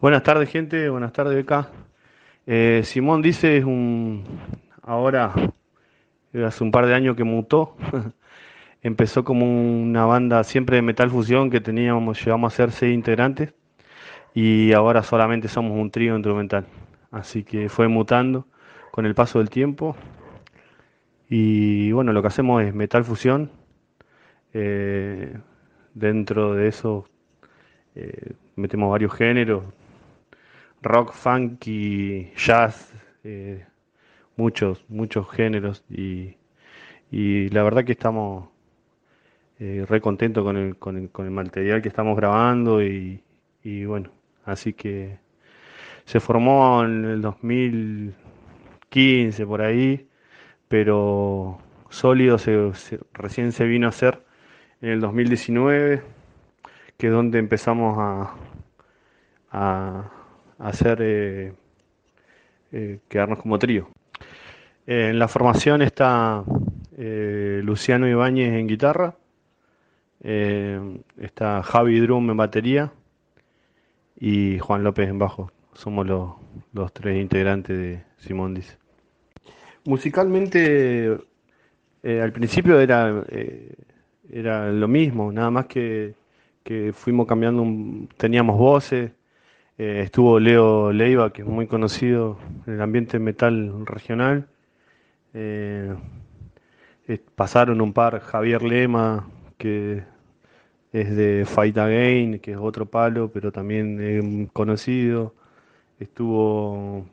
Buenas tardes, gente. Buenas tardes, Beca. Eh, Simón dice es un. Ahora, eh, hace un par de años que mutó. Empezó como una banda siempre de metal fusión que teníamos, llegamos a ser seis integrantes y ahora solamente somos un trío instrumental. Así que fue mutando con el paso del tiempo. Y bueno, lo que hacemos es metal fusión. Eh, dentro de eso eh, metemos varios géneros, rock, funky, jazz, eh, muchos, muchos géneros y, y, la verdad que estamos eh, re contentos con el, con, el, con el material que estamos grabando y, y, bueno, así que se formó en el 2015 por ahí, pero sólido se, recién se vino a hacer en el 2019, que es donde empezamos a, a hacer eh, eh, quedarnos como trío. en la formación está eh, Luciano Ibáñez en guitarra, está Javi Drum en batería y Juan López en bajo. Somos los, los tres integrantes de Simón Dice. Musicalmente, al principio era, era lo mismo, nada más que, que fuimos cambiando, un, teníamos voces, eh, estuvo Leo Leiva, que es muy conocido en el ambiente metal regional. Eh, pasaron un par, Javier Lema, que es de Fight Again, que es otro palo, pero también conocido. Estuvo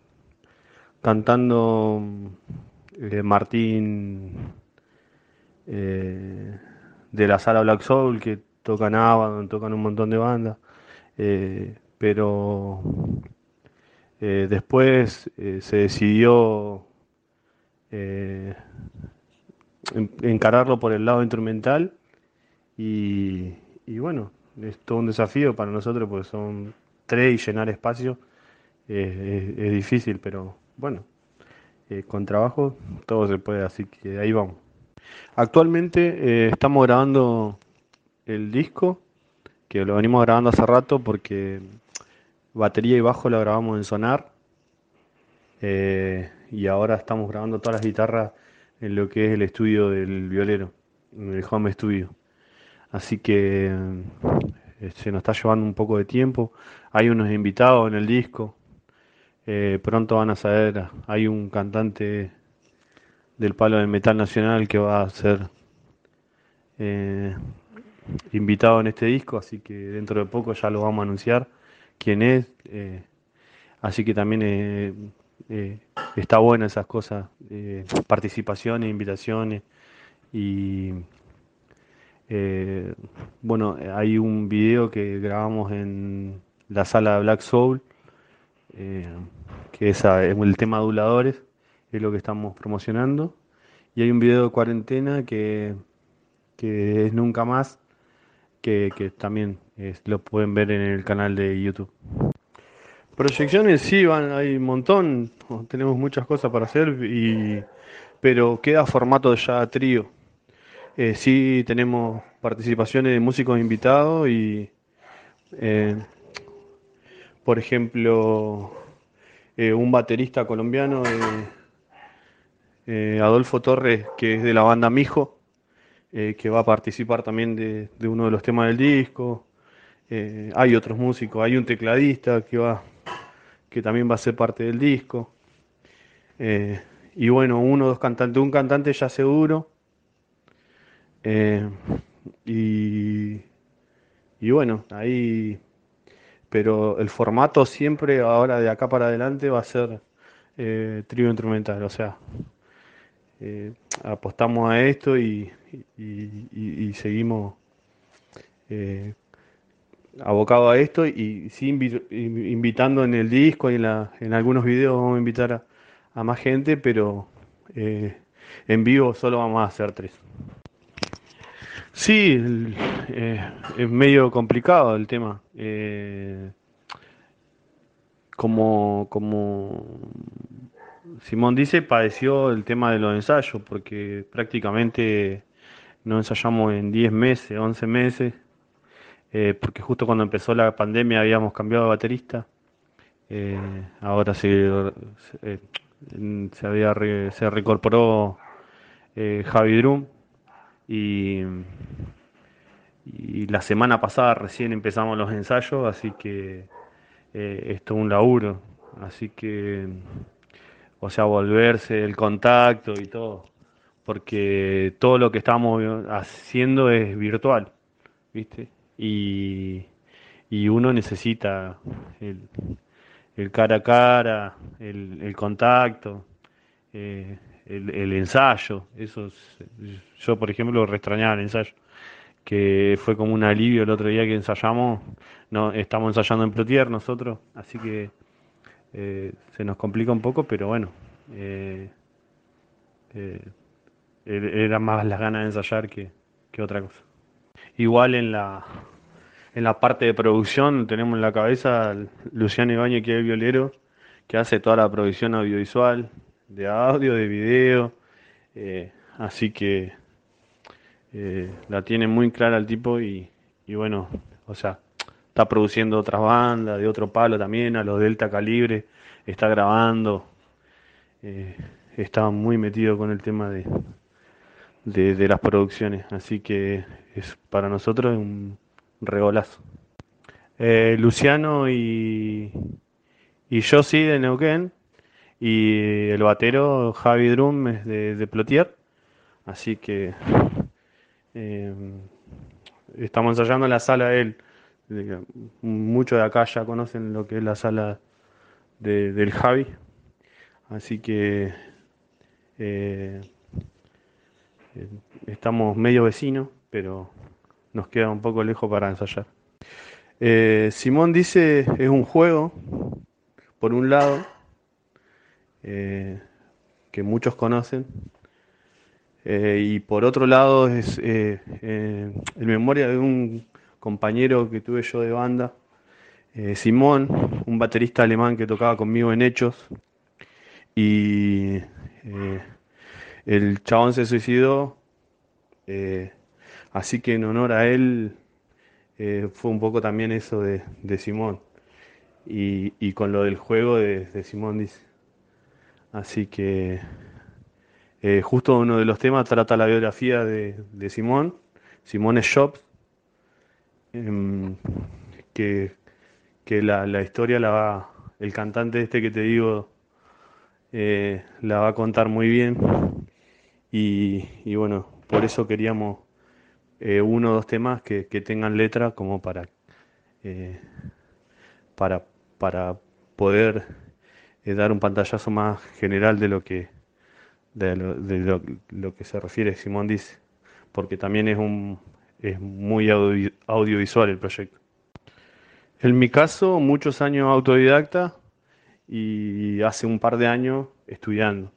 cantando eh, Martín eh, de la sala Black Soul, que tocan Abaddon, tocan un montón de bandas. Pero eh, después eh, se decidió eh, encararlo por el lado instrumental y, y, bueno, es todo un desafío para nosotros porque son tres y llenar espacio es, es, difícil, pero bueno, con trabajo todo se puede, así que ahí vamos. Actualmente estamos grabando el disco, que lo venimos grabando hace rato porque batería y bajo la grabamos en Sonar. Eh, y ahora estamos grabando todas las guitarras en lo que es el estudio del violero, en el home studio. Así que eh, se nos está llevando un poco de tiempo. Hay unos invitados en el disco. Eh, pronto van a saber, hay un cantante del palo del metal nacional que va a ser invitado en este disco, así que dentro de poco ya lo vamos a anunciar quién es. Eh, así que también eh, eh, está bueno esas cosas, eh, participaciones, invitaciones. Y eh, bueno, hay un video que grabamos en la sala de Black Soul, eh, que es el tema aduladores, es lo que estamos promocionando. Y hay un video de cuarentena que, que es Nunca Más, que, también lo pueden ver en el canal de YouTube. Proyecciones sí, van, hay un montón, tenemos muchas cosas para hacer, y, pero queda formato ya trío. Eh, sí tenemos participaciones de músicos invitados y, eh, por ejemplo, eh, un baterista colombiano, Adolfo Torres, que es de la banda Mijo, que va a participar también de, de uno de los temas del disco. Eh, hay otros músicos, hay un tecladista que va, que también va a ser parte del disco. Eh, y bueno, uno dos cantantes, un cantante ya seguro. Eh, y, y bueno, ahí, pero el formato siempre ahora de acá para adelante va a ser eh, trío instrumental, o sea, eh, apostamos a esto y, y, seguimos eh, abocado a esto y sí invitando en el disco y en, la, en algunos videos vamos a invitar a, a más gente, pero eh, en vivo solo vamos a hacer tres. Sí, eh, es medio complicado el tema. Eh, como, como Simón dice, padeció el tema de los ensayos, porque prácticamente no ensayamos en 10 meses, 11 meses, eh, porque justo cuando empezó la pandemia habíamos cambiado de baterista Eh, ahora se, se, se había se reincorporó eh, Javi Drum y, la semana pasada recién empezamos los ensayos, así que eh, esto es un laburo, así que, o sea, volverse el contacto y todo, porque todo lo que estamos haciendo es virtual, ¿viste? Y, uno necesita el, cara a cara, el, contacto, eh, el, ensayo. Eso es, yo, por ejemplo, extrañaba el ensayo, que fue como un alivio el otro día que ensayamos. No, estamos ensayando en Plotier nosotros, así que eh, se nos complica un poco, pero bueno. Eh, era más las ganas de ensayar que, que otra cosa. Igual en la en la parte de producción tenemos en la cabeza Luciano Ibañez, que es el violero, que hace toda la producción audiovisual, de audio, de video. Eh, así que eh, la tiene muy clara el tipo y, y, bueno, o sea, está produciendo otras bandas de otro palo también, a los Delta Calibre, está grabando. Eh, está muy metido con el tema de, de, las producciones, así que es para nosotros un regolazo. Eh, Luciano y, y yo sí de Neuquén y el batero Javi Drum es de, de Plotier, así que eh, estamos ensayando en la sala de él. Muchos de acá ya conocen lo que es la sala de, del Javi, así que eh, estamos medio vecinos, pero nos queda un poco lejos para ensayar. Eh, Simón dice es un juego, por un lado, eh, que muchos conocen, eh, y por otro lado es en memoria de un compañero que tuve yo de banda, Simón, un baterista alemán que tocaba conmigo en Hechos, y el chabón se suicidó. Así que en honor a él eh, fue un poco también eso de, Simón. Y, con lo del juego de, Simón dice. Así que eh, justo uno de los temas trata la biografía de, Simón, Simón Shops, eh, que, que la, historia la va, el cantante este que te digo, eh, la va a contar muy bien. Y, bueno, por eso queríamos eh, uno o dos temas que, tengan letra como para, eh, para, para poder eh, dar un pantallazo más general de lo que, de lo, que se refiere Simón dice, porque también es, un, es muy audio, audiovisual el proyecto. En mi caso, muchos años autodidacta y hace un par de años estudiando.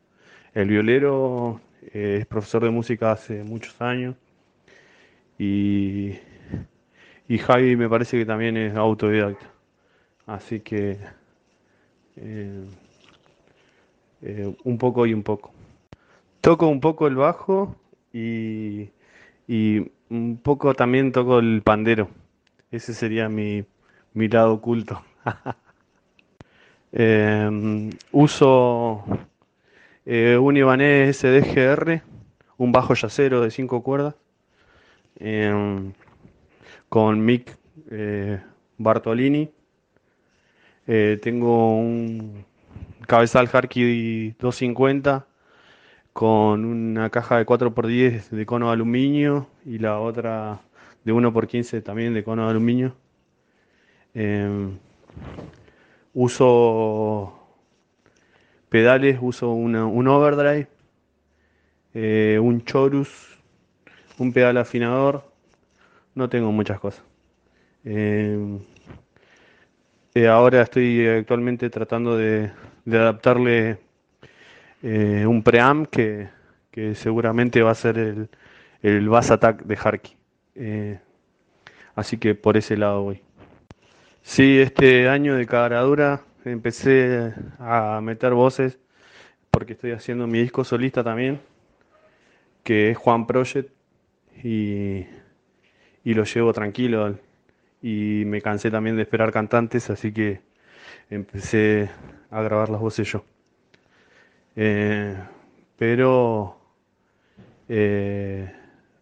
El violero eh, es profesor de música hace muchos años y, y Javi me parece que también es autodidacta. Así que eh, eh, un poco y un poco. Toco un poco el bajo y, y un poco también toco el pandero. Ese sería mi, mi lado oculto. uso eh, un Ibanez SDGR, un bajo yacero de 5 cuerdas eh, con Mick eh, Bartolini. Eh, tengo un cabezal Harky 250 con una caja de 4x10 de cono de aluminio y la otra de 1x15 también de cono de aluminio. Eh, uso pedales, uso una, un overdrive, eh, un chorus un pedal afinador, no tengo muchas cosas. Eh, eh, ahora estoy actualmente tratando de, de adaptarle un preamp que, que, seguramente va a ser el, el Bass Attack de Harky. Así que por ese lado voy. Sí, este año de caradura empecé a meter voces porque estoy haciendo mi disco solista también, que es Juan Project y, y lo llevo tranquilo y me cansé también de esperar cantantes, así que empecé a grabar las voces yo. Eh, pero, eh,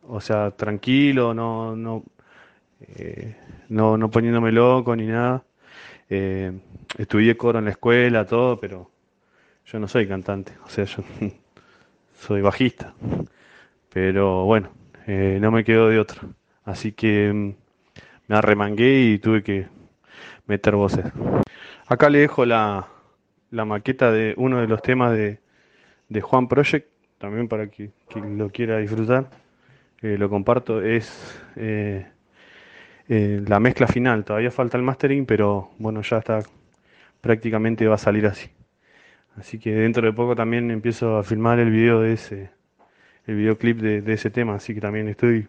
o sea, tranquilo, no, no, eh, no, no poniéndome loco ni nada. Estudié coro en la escuela, todo, pero yo no soy cantante, o sea, yo soy bajista. Pero bueno, no me quedo de otro. Así que mm, me arremangué y tuve que meter voces. Acá le dejo la, la maqueta de uno de los temas de, de Juan Project, también para que lo quiera disfrutar. Eh, lo comparto, es eh, eh, la mezcla final. Todavía falta el mastering, pero bueno, ya está prácticamente va a salir así. Así que dentro de poco también empiezo a filmar el video de ese, el videoclip de, ese tema, así que también estoy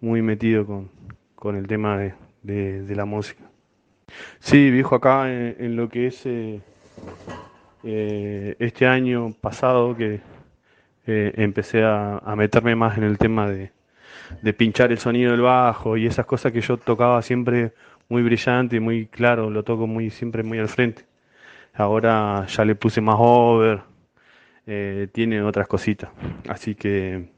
muy metido con, con el tema de, de, la música. Sí, viejo, acá en, lo que es eh, eh, este año pasado que empecé a, meterme más en el tema de, de, pinchar el sonido del bajo y esas cosas que yo tocaba siempre muy brillante y muy claro, lo toco muy siempre muy al frente. Ahora ya le puse más over, tiene otras cositas, así que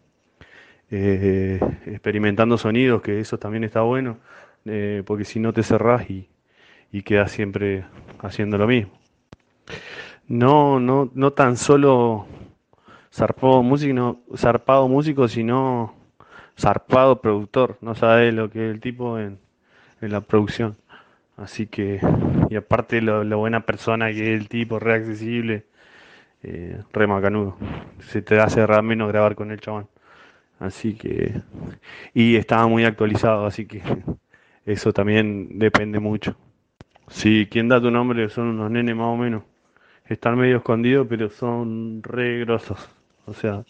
experimentando sonidos, que eso también está bueno, porque si no te cerrás y, y quedas siempre haciendo lo mismo. No, no, no tan solo zarpado músico, zarpado músico, sino zarpado productor. No sabe lo que es el tipo en, la producción. Así que, y aparte lo, buena persona que es el tipo, re accesible, eh, re macanudo. Se te hace menos grabar con el chabón. Así que, y estaba muy actualizado, así que eso también depende mucho. Sí, quien da tu nombre son unos nenes más o menos. Están medio escondidos, pero son re grosos. O sea,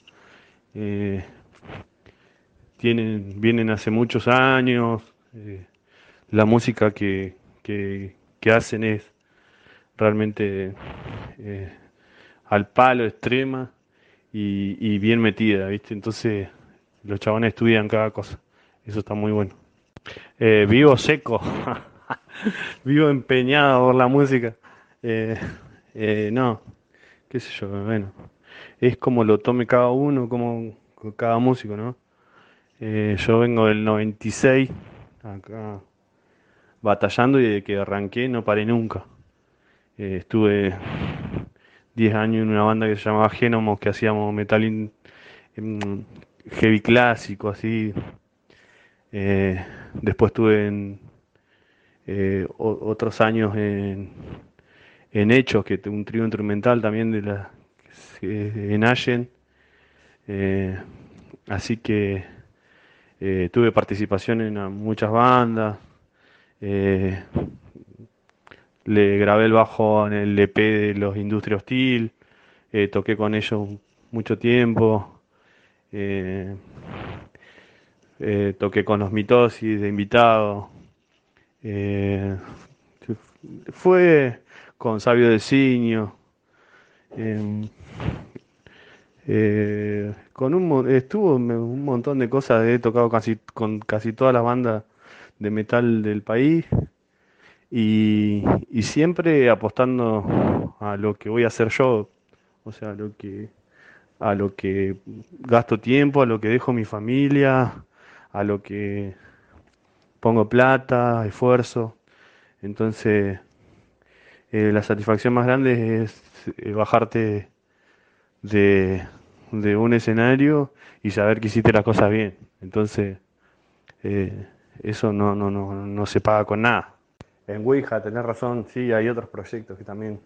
eh, tienen, vienen hace muchos años. Eh, la música que, que, hacen es realmente eh, al palo, extrema y, bien metida, ¿viste? Entonces, los chabones estudian cada cosa. Eso está muy bueno. vivo seco. Vivo empeñado por la música. Eh, eh, no, qué sé yo, bueno. Es como lo tome cada uno, como cada músico, ¿no? Eh, yo vengo del 96, acá batallando y de que arranqué no paré nunca. estuve 10 años en una banda que se llamaba Genomos, que hacíamos metal in, heavy clásico, así. después estuve en eh, otros años en, en Hechos, que un trío instrumental también de la en Allen. Eh, así que eh, tuve participación en muchas bandas. le grabé el bajo en el EP de los Industria Hostil. toqué con ellos mucho tiempo. toqué con los mitosis de invitado. Eh, fue con Sabio de Ciño. Eh, con un estuvo un montón de cosas, he tocado casi con casi todas las bandas de metal del país y, y siempre apostando a lo que voy a hacer yo, o sea, a lo que a lo que gasto tiempo, a lo que dejo mi familia, a lo que pongo plata, esfuerzo. Entonces, eh, la satisfacción más grande es bajarte de, un escenario y saber que hiciste las cosas bien. Entonces, eh, eso no, no, no, no se paga con nada. En Ouija, tenés razón, sí, hay otros proyectos que también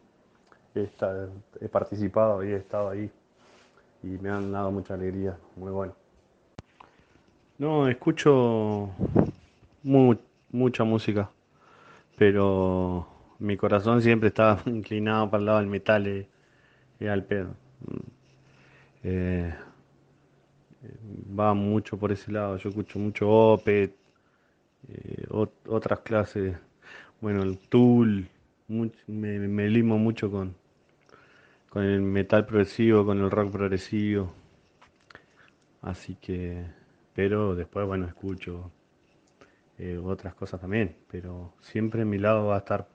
he, he participado y he estado ahí y me han dado mucha alegría, muy bueno. No, escucho mucha música, pero mi corazón siempre estaba inclinado para el lado del metal y, al pedo. Eh, va mucho por ese lado, yo escucho mucho Opet, eh, otras clases, bueno, el Tool, me, limo mucho con, con el metal progresivo, con el rock progresivo, así que, pero después, bueno, escucho eh, otras cosas también, pero siempre mi lado va a estar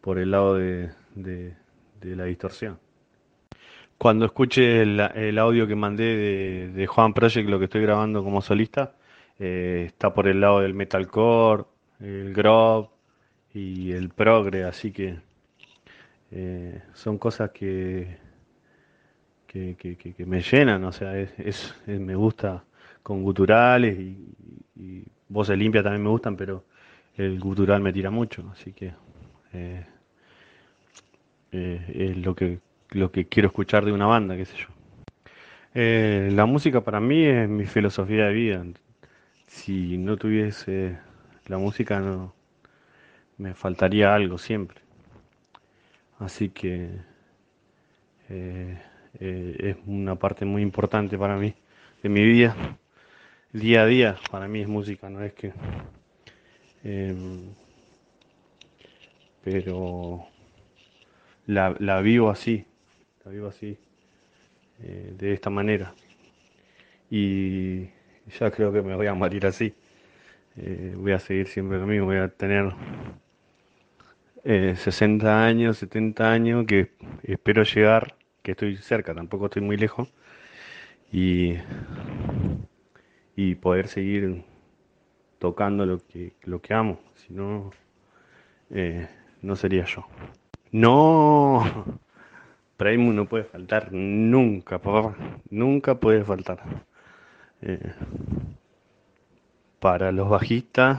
por el lado de, de, la distorsión. Cuando escuche el, audio que mandé de, Juan Project, lo que estoy grabando como solista, eh, está por el lado del metalcore, el groove y el progre, así que eh, son cosas que, que, me llenan, o sea, es, me gusta con guturales y, voces limpias también me gustan, pero el gutural me tira mucho, así que eh, es lo que, lo que quiero escuchar de una banda, qué sé yo. Eh, la música para mí es mi filosofía de vida. Si no tuviese la música, no me faltaría algo siempre. Así que es una parte muy importante para mí de mi vida. Día a día para mí es música, no es que Em, pero la, vivo así, la vivo así, eh, de esta manera. Y ya creo que me voy a morir así. Eh, voy a seguir siempre conmigo, voy a tener 60 eh, años, 70 años, que espero llegar, que estoy cerca, tampoco estoy muy lejos, y, y poder seguir tocando lo que, lo que amo, si no, eh, no sería yo. No, Prime no puede faltar nunca, papá, nunca puede faltar. Eh, para los bajistas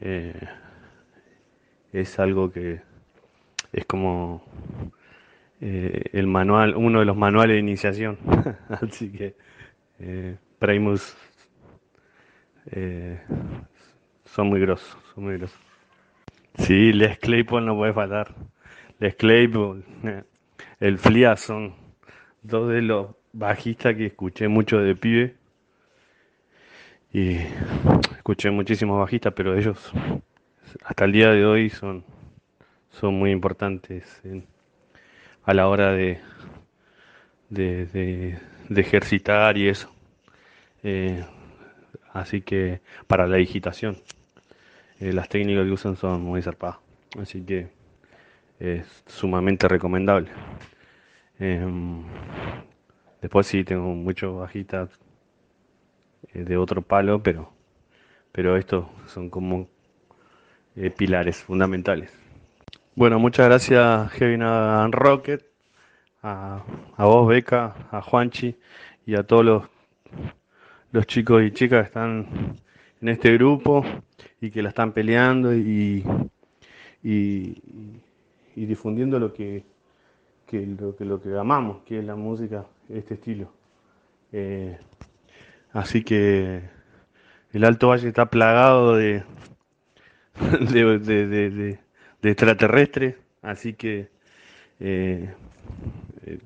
eh, es algo que es como el manual, uno de los manuales de iniciación. Así que Primus eh, son muy grosos, son muy grosos. Sí, Les Claypool no puede faltar. Les Claypool, eh, el Flia son dos de los bajistas que escuché mucho de pibe. Y escuché muchísimos bajistas, pero ellos hasta el día de hoy son, son muy importantes a la hora de, de, ejercitar y eso. Eh, Así que para la digitación, eh, las técnicas que usan son muy zarpadas. Así que es sumamente recomendable. Em, después sí tengo muchos bajitas eh, de otro palo, pero, pero estos son como eh, pilares fundamentales. Bueno, muchas gracias Kevin Rocket, a, a vos Beca, a Juanchi y a todos los los chicos y chicas que están en este grupo y que la están peleando y, y, difundiendo lo que, lo que lo que amamos, que es la música, este estilo. Eh, así que el Alto Valle está plagado de, de, de, extraterrestres, así que eh, eh,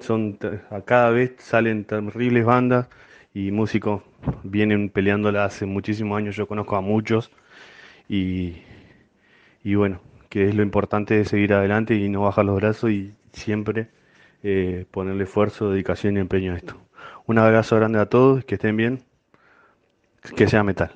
son a cada vez salen terribles bandas y músicos vienen peleándola hace muchísimos años, yo conozco a muchos y, y bueno, que es lo importante de seguir adelante y no bajar los brazos y siempre eh, ponerle esfuerzo, dedicación y empeño a esto. Un abrazo grande a todos, que estén bien, que sea metal.